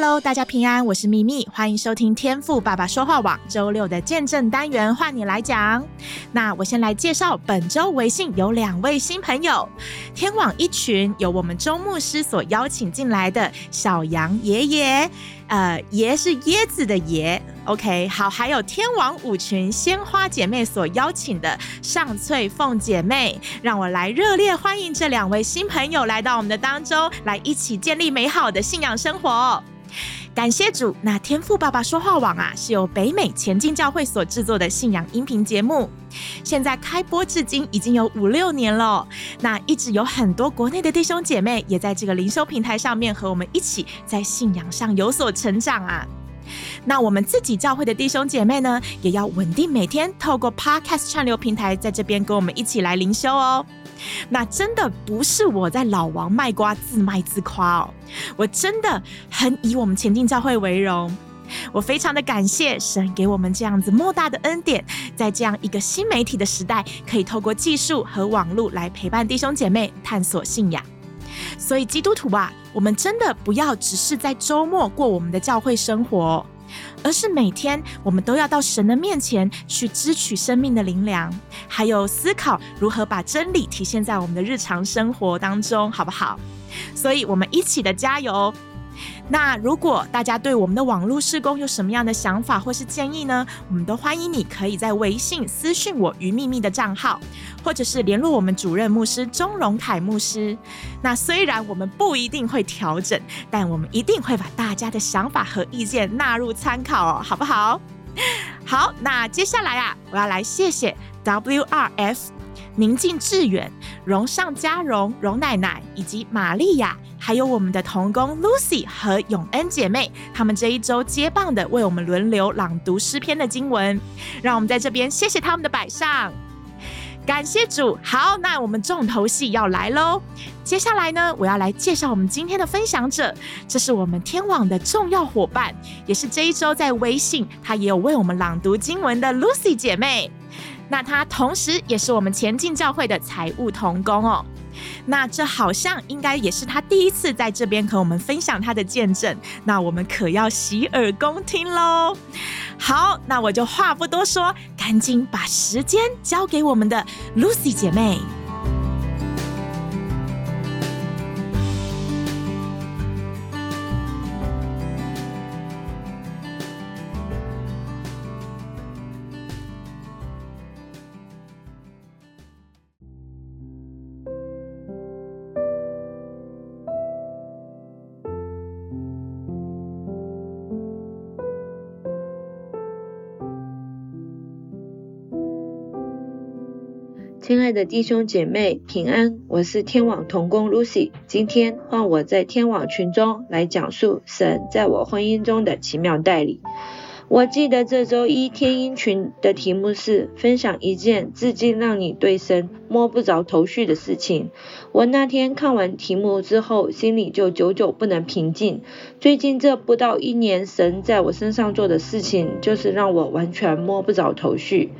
Hello，大家平安，我是咪咪，欢迎收听天赋爸爸说话网周六的见证单元，换你来讲。那我先来介绍本周微信有两位新朋友，天网一群由我们周牧师所邀请进来的小杨爷爷，呃，爷是椰子的爷，OK，好，还有天网五群鲜花姐妹所邀请的尚翠凤姐妹，让我来热烈欢迎这两位新朋友来到我们的当中，来一起建立美好的信仰生活。感谢主，那天赋爸爸说话网啊，是由北美前进教会所制作的信仰音频节目。现在开播至今已经有五六年了，那一直有很多国内的弟兄姐妹也在这个灵修平台上面和我们一起在信仰上有所成长啊。那我们自己教会的弟兄姐妹呢，也要稳定每天透过 Podcast 串流平台在这边跟我们一起来灵修哦。那真的不是我在老王卖瓜自卖自夸哦，我真的很以我们前进教会为荣。我非常的感谢神给我们这样子莫大的恩典，在这样一个新媒体的时代，可以透过技术和网络来陪伴弟兄姐妹探索信仰。所以基督徒啊，我们真的不要只是在周末过我们的教会生活。而是每天我们都要到神的面前去支取生命的灵粮，还有思考如何把真理体现在我们的日常生活当中，好不好？所以，我们一起的加油。那如果大家对我们的网络事工有什么样的想法或是建议呢？我们都欢迎你可以在微信私讯我于秘密的账号，或者是联络我们主任牧师钟荣凯牧师。那虽然我们不一定会调整，但我们一定会把大家的想法和意见纳入参考哦，好不好？好，那接下来啊，我要来谢谢 WRF、宁静致远、荣上加荣、荣奶奶以及玛利亚。还有我们的童工 Lucy 和永恩姐妹，他们这一周接棒的为我们轮流朗读诗篇的经文，让我们在这边谢谢他们的摆上，感谢主。好，那我们重头戏要来喽。接下来呢，我要来介绍我们今天的分享者，这是我们天网的重要伙伴，也是这一周在微信她也有为我们朗读经文的 Lucy 姐妹。那她同时也是我们前进教会的财务童工哦。那这好像应该也是他第一次在这边和我们分享他的见证，那我们可要洗耳恭听喽。好，那我就话不多说，赶紧把时间交给我们的 Lucy 姐妹。亲爱的弟兄姐妹平安，我是天网童工 Lucy，今天换我在天网群中来讲述神在我婚姻中的奇妙带领。我记得这周一天音群的题目是分享一件至今让你对神摸不着头绪的事情。我那天看完题目之后，心里就久久不能平静。最近这不到一年，神在我身上做的事情，就是让我完全摸不着头绪。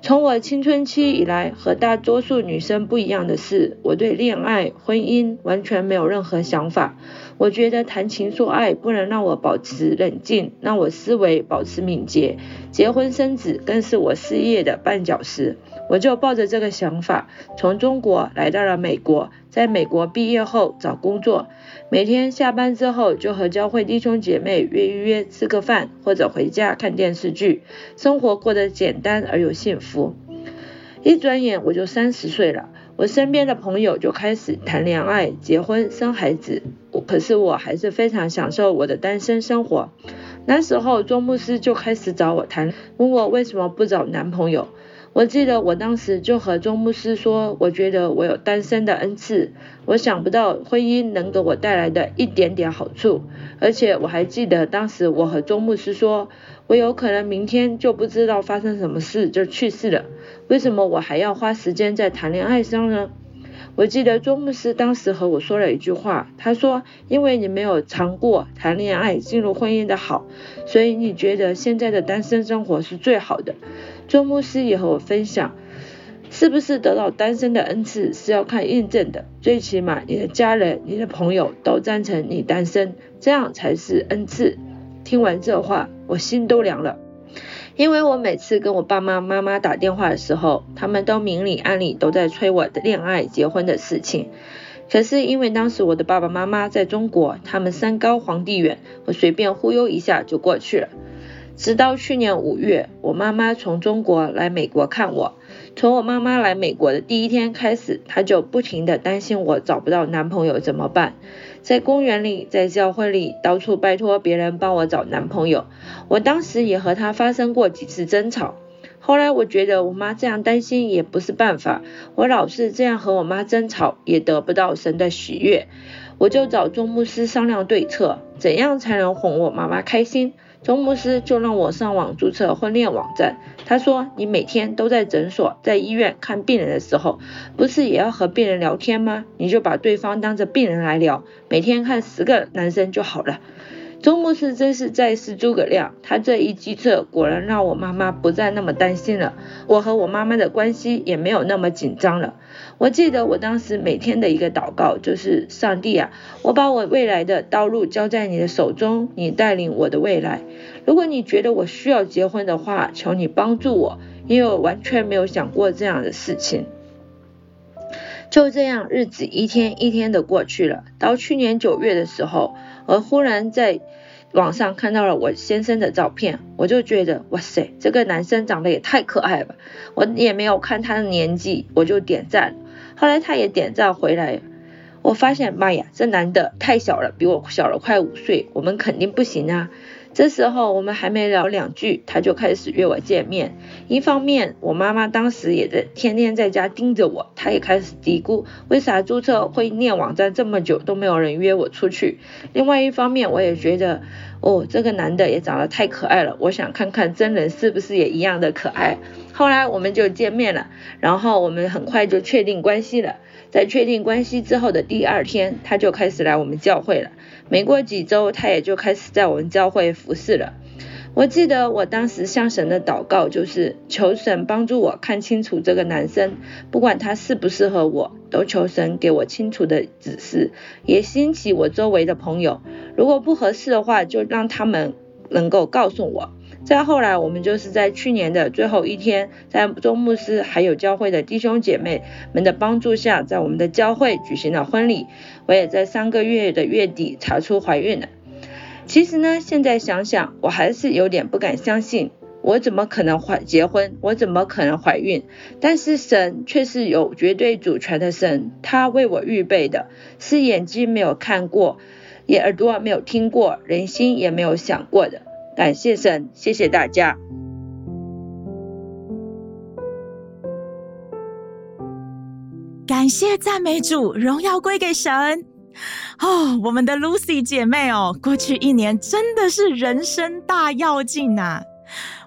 从我青春期以来，和大多数女生不一样的是，我对恋爱、婚姻完全没有任何想法。我觉得谈情说爱不能让我保持冷静，让我思维保持敏捷。结婚生子更是我事业的绊脚石。我就抱着这个想法，从中国来到了美国。在美国毕业后找工作，每天下班之后就和教会弟兄姐妹约一约吃个饭，或者回家看电视剧，生活过得简单而又幸福。一转眼我就三十岁了。我身边的朋友就开始谈恋爱、结婚、生孩子，可是我还是非常享受我的单身生活。那时候，钟牧师就开始找我谈，问我为什么不找男朋友。我记得我当时就和钟牧师说，我觉得我有单身的恩赐，我想不到婚姻能给我带来的一点点好处。而且我还记得当时我和钟牧师说，我有可能明天就不知道发生什么事就去世了。为什么我还要花时间在谈恋爱上呢？我记得周牧师当时和我说了一句话，他说：“因为你没有尝过谈恋爱、进入婚姻的好，所以你觉得现在的单身生活是最好的。”周牧师也和我分享，是不是得到单身的恩赐是要看印证的，最起码你的家人、你的朋友都赞成你单身，这样才是恩赐。听完这话，我心都凉了。因为我每次跟我爸妈妈妈打电话的时候，他们都明里暗里都在催我的恋爱、结婚的事情。可是因为当时我的爸爸妈妈在中国，他们山高皇帝远，我随便忽悠一下就过去了。直到去年五月，我妈妈从中国来美国看我。从我妈妈来美国的第一天开始，她就不停地担心我找不到男朋友怎么办。在公园里，在教会里，到处拜托别人帮我找男朋友。我当时也和他发生过几次争吵。后来我觉得我妈这样担心也不是办法，我老是这样和我妈争吵，也得不到神的喜悦。我就找钟牧师商量对策，怎样才能哄我妈妈开心。钟牧师就让我上网注册婚恋网站。他说：“你每天都在诊所、在医院看病人的时候，不是也要和病人聊天吗？你就把对方当着病人来聊，每天看十个男生就好了。”周牧师真是在世诸葛亮，他这一计策果然让我妈妈不再那么担心了，我和我妈妈的关系也没有那么紧张了。我记得我当时每天的一个祷告就是：上帝啊，我把我未来的道路交在你的手中，你带领我的未来。如果你觉得我需要结婚的话，求你帮助我，因为我完全没有想过这样的事情。就这样，日子一天一天的过去了。到去年九月的时候，我忽然在网上看到了我先生的照片，我就觉得哇塞，这个男生长得也太可爱了。我也没有看他的年纪，我就点赞。后来他也点赞回来，我发现妈呀，这男的太小了，比我小了快五岁，我们肯定不行啊。这时候我们还没聊两句，他就开始约我见面。一方面，我妈妈当时也在天天在家盯着我，她也开始嘀咕，为啥注册会念网站这么久都没有人约我出去？另外一方面，我也觉得，哦，这个男的也长得太可爱了，我想看看真人是不是也一样的可爱。后来我们就见面了，然后我们很快就确定关系了。在确定关系之后的第二天，他就开始来我们教会了。没过几周，他也就开始在我们教会服侍了。我记得我当时向神的祷告就是：求神帮助我看清楚这个男生，不管他适不适合我，都求神给我清楚的指示，也兴起我周围的朋友，如果不合适的话，就让他们能够告诉我。再后来，我们就是在去年的最后一天，在周牧师还有教会的弟兄姐妹们的帮助下，在我们的教会举行了婚礼。我也在三个月的月底查出怀孕了。其实呢，现在想想，我还是有点不敢相信，我怎么可能怀结婚？我怎么可能怀孕？但是神却是有绝对主权的神，他为我预备的是眼睛没有看过，也耳朵没有听过，人心也没有想过的。感谢神，谢谢大家。感谢赞美主，荣耀归给神。哦，我们的 Lucy 姐妹哦，过去一年真的是人生大跃进呐！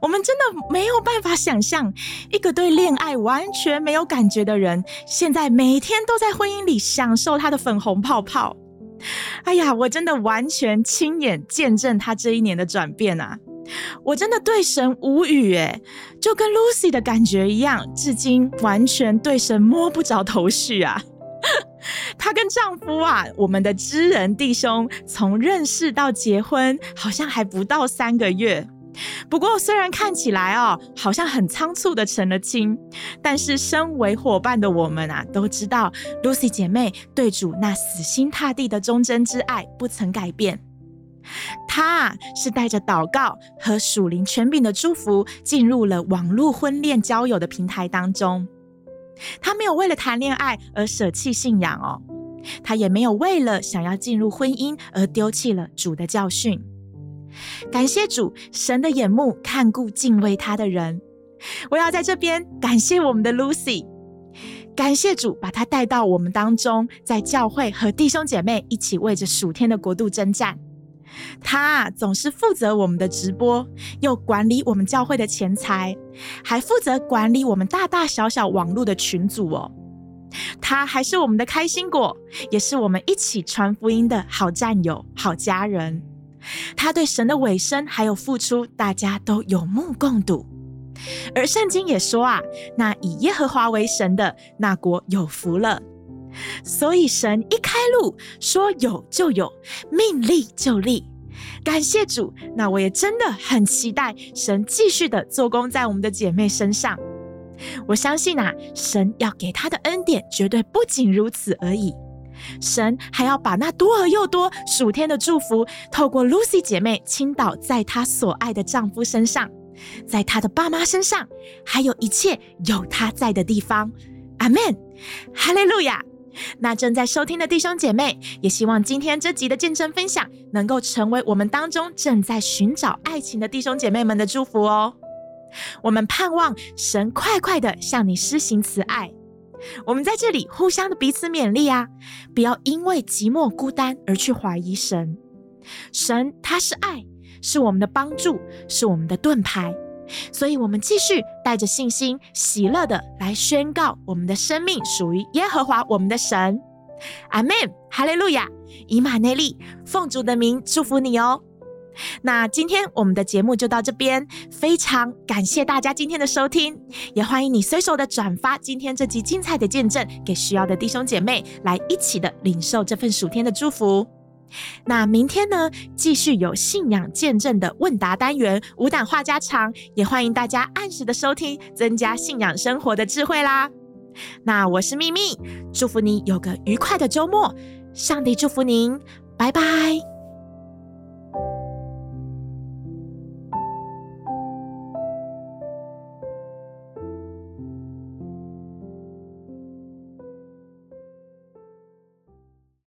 我们真的没有办法想象，一个对恋爱完全没有感觉的人，现在每天都在婚姻里享受他的粉红泡泡。哎呀，我真的完全亲眼见证他这一年的转变啊！我真的对神无语诶，就跟 Lucy 的感觉一样，至今完全对神摸不着头绪啊！她跟丈夫啊，我们的知人弟兄，从认识到结婚，好像还不到三个月。不过，虽然看起来哦，好像很仓促的成了亲，但是身为伙伴的我们啊，都知道 Lucy 姐妹对主那死心塌地的忠贞之爱不曾改变。她啊是带着祷告和属灵权柄的祝福，进入了网络婚恋交友的平台当中。他没有为了谈恋爱而舍弃信仰哦，他也没有为了想要进入婚姻而丢弃了主的教训。感谢主，神的眼目看顾敬畏他的人。我要在这边感谢我们的 Lucy，感谢主把她带到我们当中，在教会和弟兄姐妹一起为着属天的国度征战。他总是负责我们的直播，又管理我们教会的钱财，还负责管理我们大大小小网络的群组哦。他还是我们的开心果，也是我们一起传福音的好战友、好家人。他对神的委身还有付出，大家都有目共睹。而圣经也说啊，那以耶和华为神的那国有福了。所以神一开路，说有就有，命立就立。感谢主，那我也真的很期待神继续的做工在我们的姐妹身上。我相信啊，神要给她的恩典绝对不仅如此而已。神还要把那多而又多属天的祝福，透过 Lucy 姐妹倾倒在她所爱的丈夫身上，在她的爸妈身上，还有一切有她在的地方。阿门，哈利路亚。那正在收听的弟兄姐妹，也希望今天这集的见证分享，能够成为我们当中正在寻找爱情的弟兄姐妹们的祝福哦。我们盼望神快快的向你施行慈爱。我们在这里互相的彼此勉励啊，不要因为寂寞孤单而去怀疑神。神他是爱，是我们的帮助，是我们的盾牌。所以，我们继续带着信心、喜乐的来宣告，我们的生命属于耶和华我们的神。阿门，哈利路亚，以马内利，奉主的名祝福你哦。那今天我们的节目就到这边，非常感谢大家今天的收听，也欢迎你随手的转发今天这集精彩的见证给需要的弟兄姐妹，来一起的领受这份属天的祝福。那明天呢，继续有信仰见证的问答单元，无胆话家常，也欢迎大家按时的收听，增加信仰生活的智慧啦。那我是秘密，祝福你有个愉快的周末，上帝祝福您，拜拜。